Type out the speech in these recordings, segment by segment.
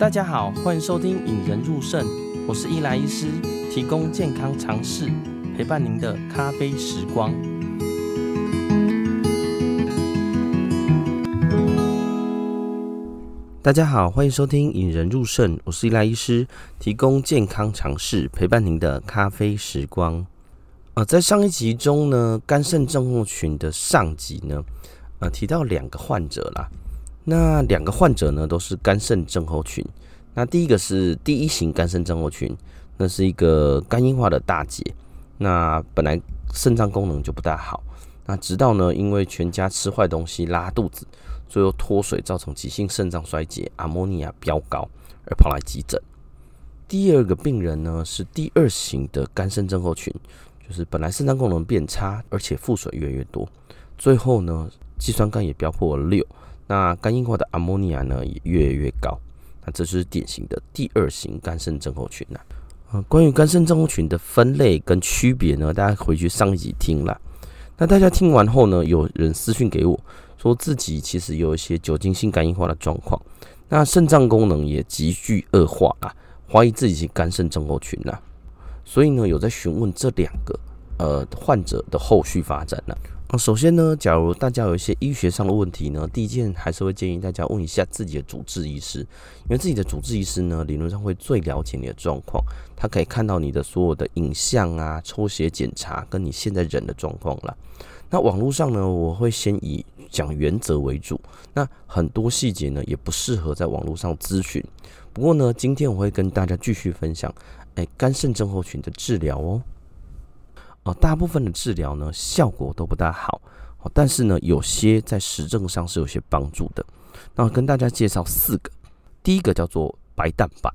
大家好，欢迎收听《引人入胜》，我是伊莱医师，提供健康常识，陪伴您的咖啡时光。大家好，欢迎收听《引人入胜》，我是伊莱医师，提供健康常识，陪伴您的咖啡时光。呃，在上一集中呢，肝肾症候群的上集呢，呃，提到两个患者啦。那两个患者呢，都是肝肾症候群。那第一个是第一型肝肾症候群，那是一个肝硬化的大姐。那本来肾脏功能就不大好，那直到呢，因为全家吃坏东西拉肚子，最后脱水造成急性肾脏衰竭，阿摩尼亚飙高而跑来急诊。第二个病人呢，是第二型的肝肾症候群，就是本来肾脏功能变差，而且腹水越来越多，最后呢，肌酸酐也飙破了六。那肝硬化的阿摩尼亚呢，也越来越高，那这是典型的第二型肝肾症候群呐。啊，关于肝肾症候群的分类跟区别呢，大家回去上一集听了。那大家听完后呢，有人私讯给我，说自己其实有一些酒精性肝硬化的状况，那肾脏功能也急剧恶化啊，怀疑自己是肝肾症候群呐。所以呢，有在询问这两个呃患者的后续发展呢。首先呢，假如大家有一些医学上的问题呢，第一件还是会建议大家问一下自己的主治医师，因为自己的主治医师呢，理论上会最了解你的状况，他可以看到你的所有的影像啊、抽血检查跟你现在人的状况了。那网络上呢，我会先以讲原则为主，那很多细节呢也不适合在网络上咨询。不过呢，今天我会跟大家继续分享，哎，肝肾症候群的治疗哦。哦，大部分的治疗呢，效果都不大好，哦但是呢，有些在实证上是有些帮助的。那跟大家介绍四个，第一个叫做白蛋白。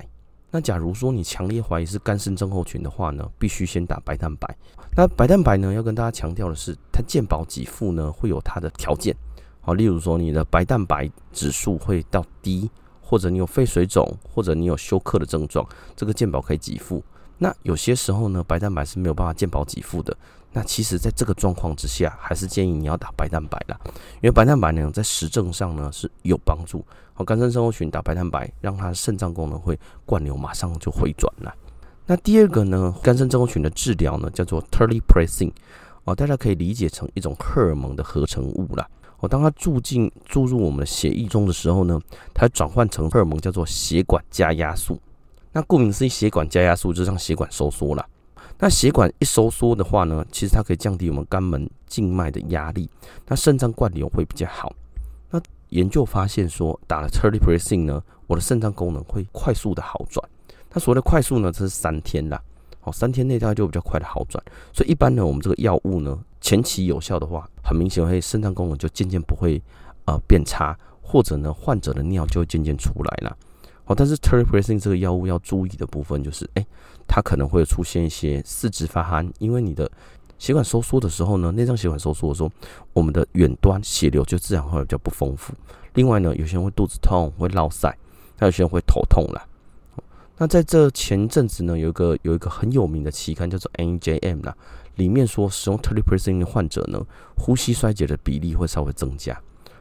那假如说你强烈怀疑是肝肾症候群的话呢，必须先打白蛋白。那白蛋白呢，要跟大家强调的是，它健保给付呢会有它的条件。好，例如说你的白蛋白指数会到低，或者你有肺水肿，或者你有休克的症状，这个健保可以给付。那有些时候呢，白蛋白是没有办法健保给付的。那其实，在这个状况之下，还是建议你要打白蛋白啦，因为白蛋白呢，在实证上呢是有帮助。好，肝肾症候群打白蛋白，让它肾脏功能会灌流，马上就回转了。那第二个呢，肝肾症候群的治疗呢，叫做 Terlipressin 哦，大家可以理解成一种荷尔蒙的合成物啦。哦，当它注进注入我们的血液中的时候呢，它转换成荷尔蒙叫做血管加压素。那顾名思义，血管加压素就让血管收缩了。那血管一收缩的话呢，其实它可以降低我们肝门静脉的压力，那肾脏灌流会比较好。那研究发现说，打了 Terlipressin 呢，我的肾脏功能会快速的好转。它所谓的快速呢，这是三天啦。哦，三天内大概就比较快的好转。所以一般呢，我们这个药物呢，前期有效的话，很明显会肾脏功能就渐渐不会呃变差，或者呢，患者的尿就会渐渐出来了。好，但是 teripressin 这个药物要注意的部分就是，哎、它可能会出现一些四肢发寒，因为你的血管收缩的时候呢，内脏血管收缩的时候，我们的远端血流就自然会比较不丰富。另外呢，有些人会肚子痛，会落塞，还有些人会头痛啦。那在这前阵子呢，有一个有一个很有名的期刊叫做 NJM 啦，里面说使用 teripressin 的患者呢，呼吸衰竭的比例会稍微增加。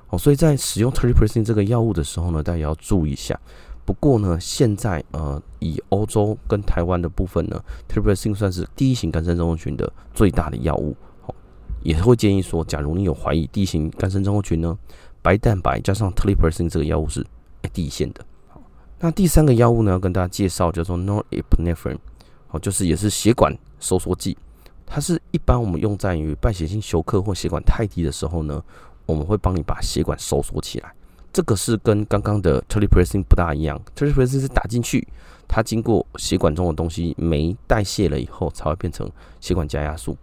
哦，所以在使用 teripressin 这个药物的时候呢，大家要注意一下。不过呢，现在呃，以欧洲跟台湾的部分呢，terpresin 算是第一型肝肾症候群的最大的药物。好，也会建议说，假如你有怀疑第一型肝肾症候群呢，白蛋白加上 Terlipressin 这个药物是第一线的。那第三个药物呢，要跟大家介绍叫做 Norepinephrine，好，就是也是血管收缩剂。它是一般我们用在于败血性休克或血管太低的时候呢，我们会帮你把血管收缩起来。这个是跟刚刚的 Terlipressin 不大一样，Terlipressin 是打进去，它经过血管中的东西酶代谢了以后，才会变成血管加压素，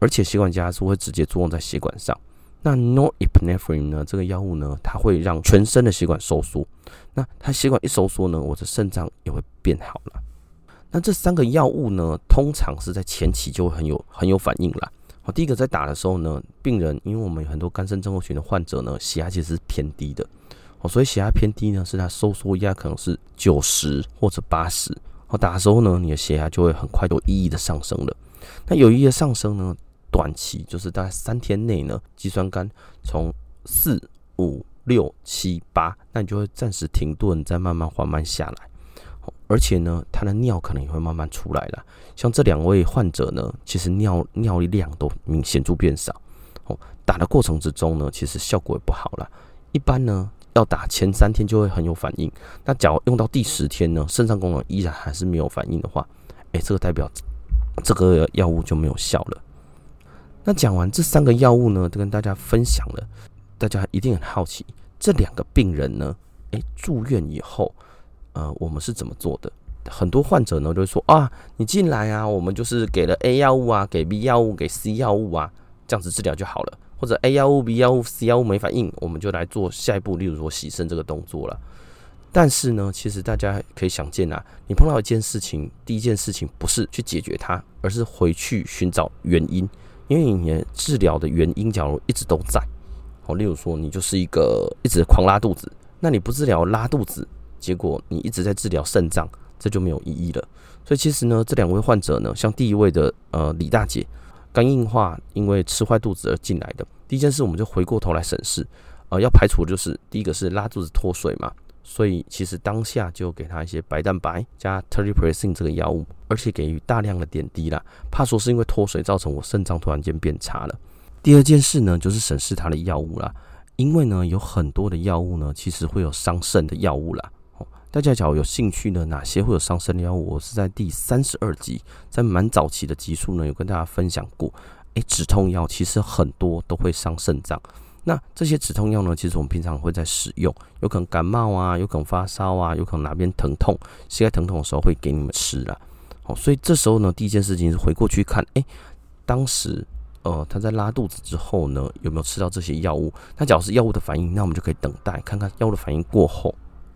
而且血管加压素会直接作用在血管上。那 Norepinephrine 呢？这个药物呢，它会让全身的血管收缩。那它血管一收缩呢，我的肾脏也会变好了。那这三个药物呢，通常是在前期就会很有很有反应了。第一个在打的时候呢，病人因为我们有很多肝肾症候群的患者呢，血压其实是偏低的。哦，所以血压偏低呢，是它收缩压可能是九十或者八十。哦，打的时候呢，你的血压就会很快有意义的上升了。那有意义的上升呢，短期就是大概三天内呢，肌酸酐从四五六七八，那你就会暂时停顿，再慢慢缓慢下来。而且呢，他的尿可能也会慢慢出来了。像这两位患者呢，其实尿尿量都明显着变少。哦，打的过程之中呢，其实效果也不好了。一般呢，要打前三天就会很有反应。那假如用到第十天呢，肾脏功能依然还是没有反应的话，哎，这个代表这个药物就没有效了。那讲完这三个药物呢，都跟大家分享了，大家一定很好奇，这两个病人呢，哎，住院以后。呃，我们是怎么做的？很多患者呢都会说啊，你进来啊，我们就是给了 A 药物啊，给 B 药物，给 C 药物啊，这样子治疗就好了。或者 A 药物、B 药物、C 药物没反应，我们就来做下一步，例如说洗肾这个动作了。但是呢，其实大家可以想见啊，你碰到一件事情，第一件事情不是去解决它，而是回去寻找原因。因为你的治疗的原因，假如一直都在，好，例如说你就是一个一直狂拉肚子，那你不治疗拉肚子，结果你一直在治疗肾脏，这就没有意义了。所以其实呢，这两位患者呢，像第一位的呃李大姐，肝硬化因为吃坏肚子而进来的。第一件事，我们就回过头来审视，呃，要排除就是第一个是拉肚子脱水嘛，所以其实当下就给他一些白蛋白加 teripressin 这个药物，而且给予大量的点滴啦，怕说是因为脱水造成我肾脏突然间变差了。第二件事呢，就是审视他的药物啦，因为呢有很多的药物呢，其实会有伤肾的药物啦。大家假如有兴趣呢，哪些会有伤肾的药物？我是在第三十二集，在蛮早期的集数呢，有跟大家分享过。诶、止痛药其实很多都会伤肾脏。那这些止痛药呢，其实我们平常会在使用，有可能感冒啊，有可能发烧啊，有可能哪边疼痛，膝盖疼痛的时候会给你们吃啦。好，所以这时候呢，第一件事情是回过去看，诶、当时呃他在拉肚子之后呢，有没有吃到这些药物？那假如是药物的反应，那我们就可以等待看看药物的反应过后。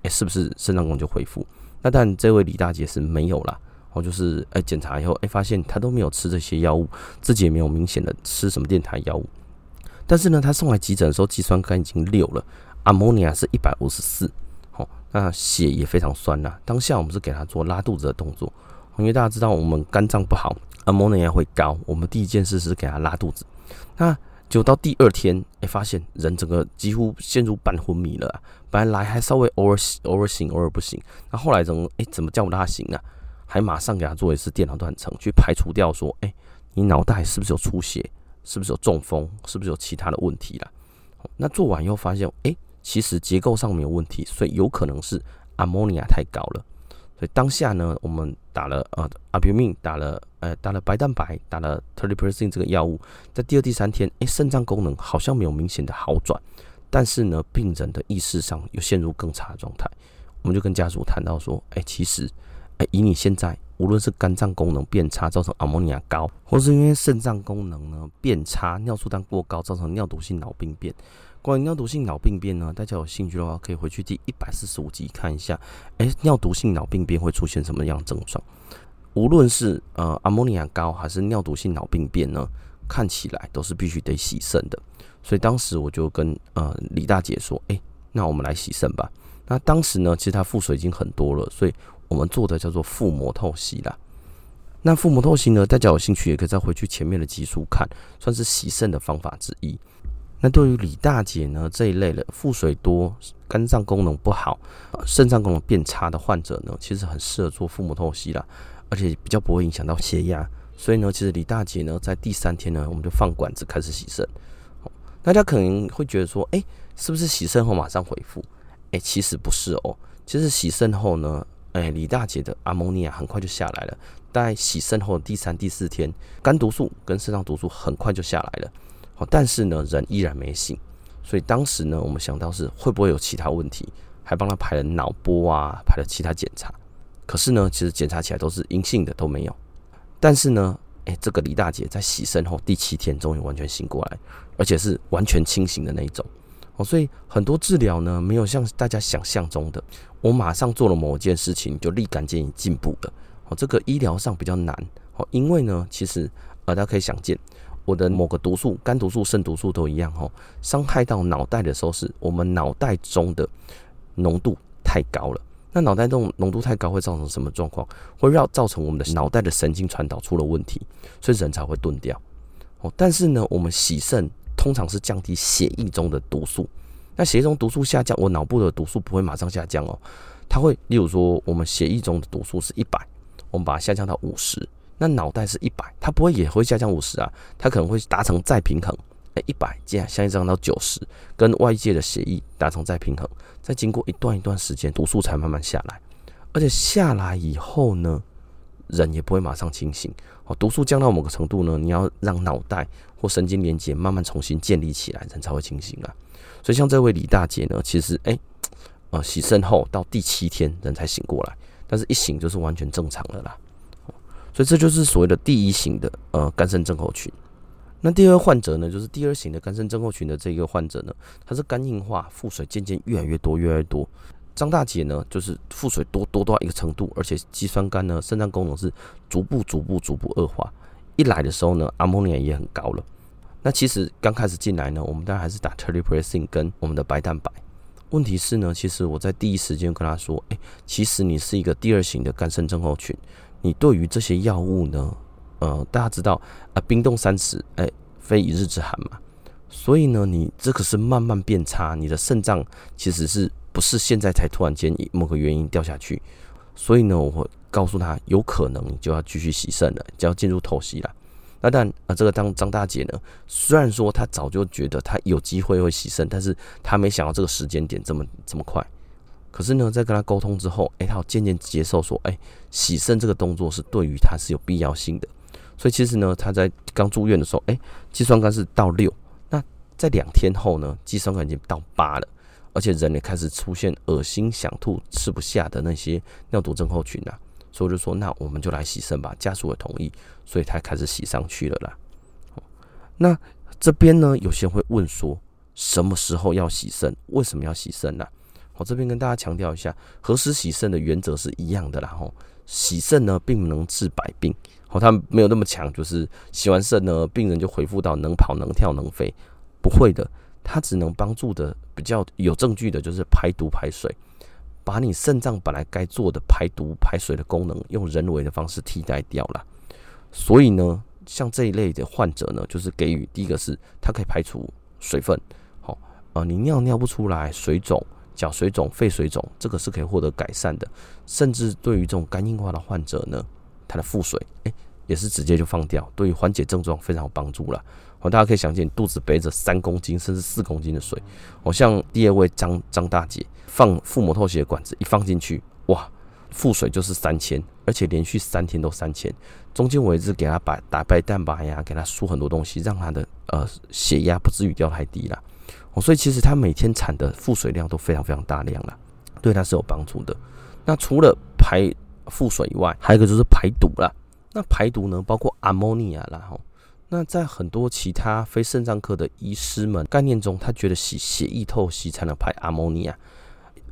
是不是肾脏功能就恢复？那但这位李大姐是没有啦。哦就是哎检查以后，哎发现她都没有吃这些药物，自己也没有明显的吃什么电台药物。但是呢，她送来急诊的时候，肌酸酐已经六了，阿摩尼亚是一百五十四，好，那血也非常酸呐。当下我们是给她做拉肚子的动作，因为大家知道我们肝脏不好，阿摩尼亚会高，我们第一件事是给她拉肚子。那就到第二天，哎、发现人整个几乎陷入半昏迷了、本来来还稍微偶尔偶尔醒，偶尔不醒。那后来怎么，哎、怎么叫不他醒啊？还马上给他做一次电脑断层，去排除掉说，哎、你脑袋是不是有出血？是不是有中风？是不是有其他的问题了？那做完以后发现，哎、其实结构上没有问题，所以有可能是阿摩尼亚太高了。当下呢，我们打了呃阿普明，打了呃打了白蛋白，打了 teripressin 这个药物，在第二、第三天，哎，肾脏功能好像没有明显的好转，但是呢，病人的意识上又陷入更差的状态。我们就跟家属谈到说，哎，其实，哎，以你现在无论是肝脏功能变差造成阿莫尼亚高，或是因为肾脏功能呢变差，尿素氮过高造成尿毒性脑病变。关于尿毒性脑病变呢，大家有兴趣的话，可以回去第一百四十五集看一下。哎，尿毒性脑病变会出现什么样症状？无论是呃阿摩尼亚高还是尿毒性脑病变呢，看起来都是必须得洗肾的。所以当时我就跟呃李大姐说，哎，那我们来洗肾吧。那当时呢，其实他腹水已经很多了，所以我们做的叫做腹膜透析啦。那腹膜透析呢，大家有兴趣也可以再回去前面的集数看，算是洗肾的方法之一。那对于李大姐呢，这一类的腹水多、肝脏功能不好、肾脏功能变差的患者呢，其实很适合做腹膜透析啦，而且比较不会影响到血压。所以呢，其实李大姐呢，在第三天呢，我们就放管子开始洗肾。大家可能会觉得说，哎，是不是洗肾后马上恢复？哎，其实不是哦。其实洗肾后呢，哎，李大姐的阿摩尼亚很快就下来了。在洗肾后的第三、第四天，肝毒素跟肾脏毒素很快就下来了。好，但是呢，人依然没醒，所以当时呢，我们想到是会不会有其他问题，还帮他排了脑波啊，排了其他检查。可是呢，其实检查起来都是阴性的，都没有。但是呢，哎，这个李大姐在洗肾后第七天终于完全醒过来，而且是完全清醒的那一种。哦，所以很多治疗呢，没有像大家想象中的，我马上做了某件事情就立竿见影进步了。哦，这个医疗上比较难。哦，因为呢，其实呃，大家可以想见。我的某个毒素，肝毒素、肾毒素都一样哦。伤害到脑袋的时候，是我们脑袋中的浓度太高了。那脑袋中浓度太高会造成什么状况？会让造成我们的脑袋的神经传导出了问题，所以人才会钝掉。哦，但是呢，我们洗肾通常是降低血液中的毒素。那血液中毒素下降，我脑部的毒素不会马上下降哦，它会，例如说我们血液中的毒素是一百，我们把它下降到五十，那脑袋是一百，它不会也会下降五十啊，它可能会达成再平衡，哎，一百这样下降到九十，跟外界的协议达成再平衡，再经过一段一段时间，毒素才慢慢下来，而且下来以后呢，人也不会马上清醒哦，毒素降到某个程度呢，你要让脑袋或神经连接慢慢重新建立起来，人才会清醒啊。所以像这位李大姐呢，其实哎、欸，呃，洗肾后到第七天人才醒过来，但是一醒就是完全正常了啦。所以这就是所谓的第一型的呃肝肾症候群。那第二患者呢，就是第二型的肝肾症候群的这个患者呢，他是肝硬化，腹水渐渐越来越多，越来越多。张大姐呢，就是腹水多多到一个程度，而且肌酸酐呢，肾脏功能是逐步逐步逐步恶化。一来的时候呢，阿莫尼亚也很高了。那其实刚开始进来呢，我们当然还是打 teripressin 跟我们的白蛋白。问题是呢，其实我在第一时间跟他说，哎、其实你是一个第二型的肝肾症候群，你对于这些药物呢，呃，大家知道啊，冰冻三尺，哎、非一日之寒嘛。所以呢，你这个是慢慢变差，你的肾脏其实是不是现在才突然间以某个原因掉下去？所以呢，我会告诉他，有可能你就要继续洗肾了，就要进入透析了。那但啊，这个张张大姐呢，虽然说她早就觉得她有机会会洗肾，但是她没想到这个时间点这么这么快。可是呢，在跟他沟通之后，哎，他渐渐接受说，哎，洗肾这个动作是对于他是有必要性的。所以其实呢，他在刚住院的时候，哎，肌酸酐是到六，那在两天后呢，肌酸酐已经到八了，而且人也开始出现恶心、想吐、吃不下的那些尿毒症候群啊。所以就说，那我们就来洗肾吧。家属也同意，所以他开始洗上去了啦。那这边呢，有些人会问说，什么时候要洗肾？为什么要洗肾呢？我这边跟大家强调一下，何时洗肾的原则是一样的啦。吼，洗肾呢，并不能治百病。哦，它没有那么强，就是洗完肾呢，病人就恢复到能跑、能跳、能飞，不会的。它只能帮助的比较有证据的，就是排毒排水。把你肾脏本来该做的排毒排水的功能，用人为的方式替代掉了。所以呢，像这一类的患者呢，就是给予第一个是它可以排除水分，好啊，你尿尿不出来，水肿、脚水肿、肺水肿，这个是可以获得改善的。甚至对于这种肝硬化的患者呢，他的腹水，哎，也是直接就放掉，对于缓解症状非常有帮助了。好，大家可以想见，肚子背着三公斤甚至四公斤的水，好像第二位张张大姐。放腹膜透析的管子一放进去，哇，腹水就是三千，而且连续三天都三千。中间我一直给他把打白蛋白呀，给他输很多东西，让他的呃血压不至于掉太低了。哦，所以其实它每天产的腹水量都非常非常大量了，对它是有帮助的。那除了排腹水以外，还有一个就是排毒了。那排毒呢，包括阿摩尼亚啦，吼。那在很多其他非肾脏科的医师们概念中，他觉得洗血液透析才能排阿摩尼亚。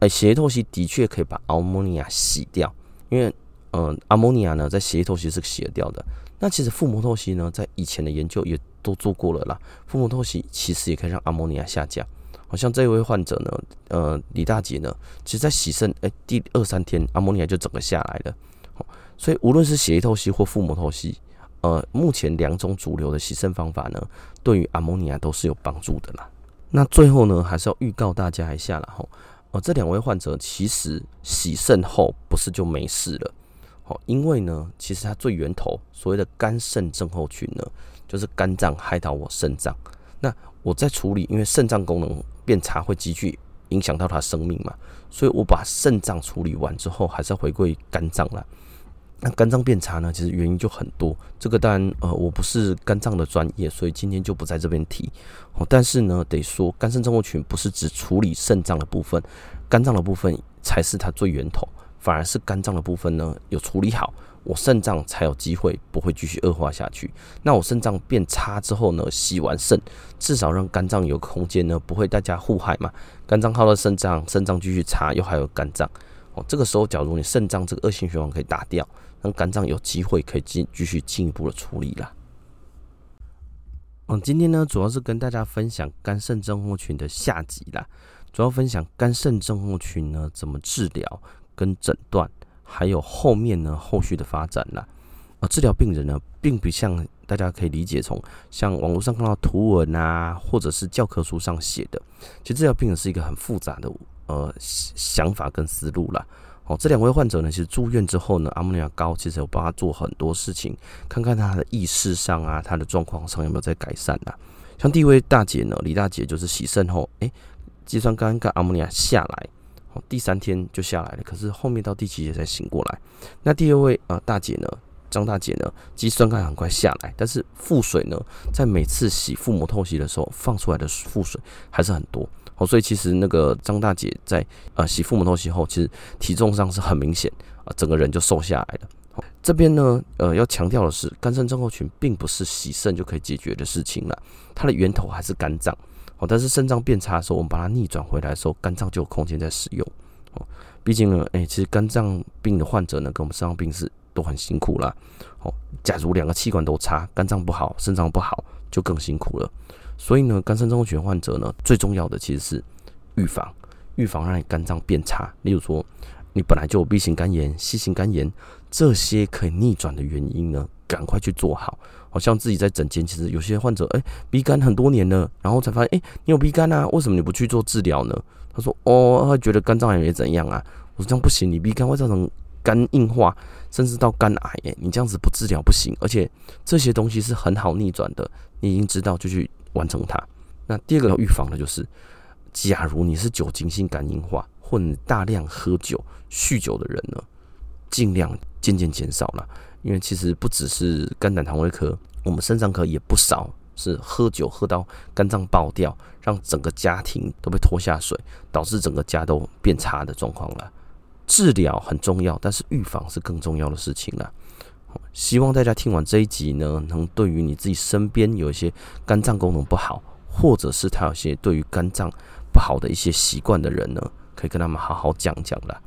哎，血液透析的确可以把阿摩尼亚洗掉，因为，嗯、阿摩尼亚呢，在血液透析是洗得掉的。那其实腹膜透析呢，在以前的研究也都做过了啦。腹膜透析其实也可以让阿摩尼亚下降。好像这位患者呢，呃，李大姐呢，其实在洗肾哎第二三天，阿摩尼亚就整个下来了。所以无论是血液透析或腹膜透析，呃，目前两种主流的洗肾方法呢，对于阿摩尼亚都是有帮助的啦。那最后呢，还是要预告大家一下啦。吼。哦，这两位患者其实洗肾后不是就没事了，好，因为呢，其实它最源头所谓的肝肾症候群呢，就是肝脏害到我肾脏。那我在处理，因为肾脏功能变差会急剧影响到他生命嘛，所以我把肾脏处理完之后，还是要回归肝脏了。那肝脏变差呢，其实原因就很多。这个当然，呃，我不是肝脏的专业，所以今天就不在这边提。但是呢，得说肝肾症候群不是只处理肾脏的部分，肝脏的部分才是它最源头。反而是肝脏的部分呢，有处理好，我肾脏才有机会不会继续恶化下去。那我肾脏变差之后呢，洗完肾，至少让肝脏有空间呢，不会大家互害嘛。肝脏耗了肾脏，肾脏继续差，又还有肝脏。哦，这个时候假如你肾脏这个恶性循环可以打掉。那肝脏有机会可以进继续进一步的处理了。嗯，今天呢，主要是跟大家分享肝肾症候群的下集啦，主要分享肝肾症候群呢怎么治疗跟诊断，还有后面呢后续的发展啦。啊，治疗病人呢，并不像大家可以理解从像网络上看到图文啊，或者是教科书上写的，其实治疗病人是一个很复杂的呃想法跟思路啦。哦，这两位患者呢，其实住院之后呢，阿莫尼亚高其实有帮他做很多事情，看看他的意识上啊，他的状况上有没有在改善啊。像第一位大姐呢，李大姐就是洗肾后，诶，肌酸酐跟阿莫尼亚下来，第三天就下来了，可是后面到第七节才醒过来。那第二位呃大姐呢，张大姐呢，肌酸钙很快下来，但是腹水呢，在每次洗腹膜透析的时候放出来的腹水还是很多。哦，所以其实那个张大姐在呃洗腹膜透析后，其实体重上是很明显啊，整个人就瘦下来了。这边呢，呃，要强调的是，肝肾症候群并不是洗肾就可以解决的事情了，它的源头还是肝脏。哦，但是肾脏变差的时候，我们把它逆转回来的时候，肝脏就有空间在使用。哦，毕竟呢，哎，其实肝脏病的患者呢，跟我们肾脏病是都很辛苦了。哦，假如两个器官都差，肝脏不好，肾脏不好，就更辛苦了。所以呢，肝肾综合群患者呢，最重要的其实是预防，预防让你肝脏变差。例如说，你本来就有 B 型肝炎、C 型肝炎这些可以逆转的原因呢，赶快去做好。好像自己在诊间，其实有些患者哎鼻肝很多年了，然后才发现哎，你有鼻肝啊？为什么你不去做治疗呢？他说哦，他觉得肝脏癌也怎样啊？我说这样不行，你鼻肝会造成肝硬化，甚至到肝癌。哎，你这样子不治疗不行，而且这些东西是很好逆转的，你已经知道就去。完成它。那第二个要预防的就是，假如你是酒精性肝硬化，或者大量喝酒、酗酒的人呢，尽量渐渐减少了。因为其实不只是肝胆肠胃科，我们肾脏科也不少是喝酒喝到肝脏爆掉，让整个家庭都被拖下水，导致整个家都变差的状况了。治疗很重要，但是预防是更重要的事情了。希望大家听完这一集呢，能对于你自己身边有一些肝脏功能不好，或者是他有些对于肝脏不好的一些习惯的人呢，可以跟他们好好讲讲了。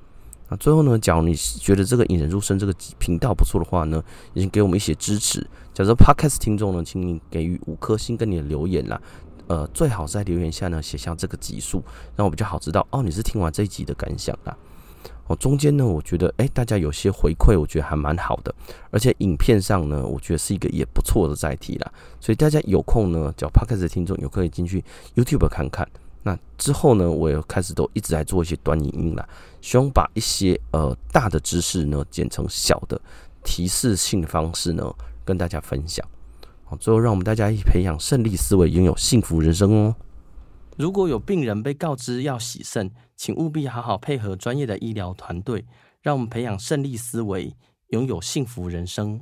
那最后呢，假如你觉得这个引人入胜这个频道不错的话呢，已经给我们一些支持。假如 Podcast 听众呢，请你给予五颗星跟你的留言啦。呃，最好在留言下呢写下这个集数，让我比较好知道哦，你是听完这一集的感想啦。哦，中间呢，我觉得哎，大家有些回馈，我觉得还蛮好的，而且影片上呢，我觉得是一个也不错的载体啦。所以大家有空呢，叫 Podcast 的听众，有可以进去 YouTube 看看。那之后呢，我也开始都一直在做一些短影音啦，希望把一些呃大的知识呢，剪成小的提示性的方式呢，跟大家分享。好，最后让我们大家一起培养胜利思维，拥有幸福人生哦。如果有病人被告知要洗肾，请务必好好配合专业的医疗团队，让我们培养胜利思维，拥有幸福人生。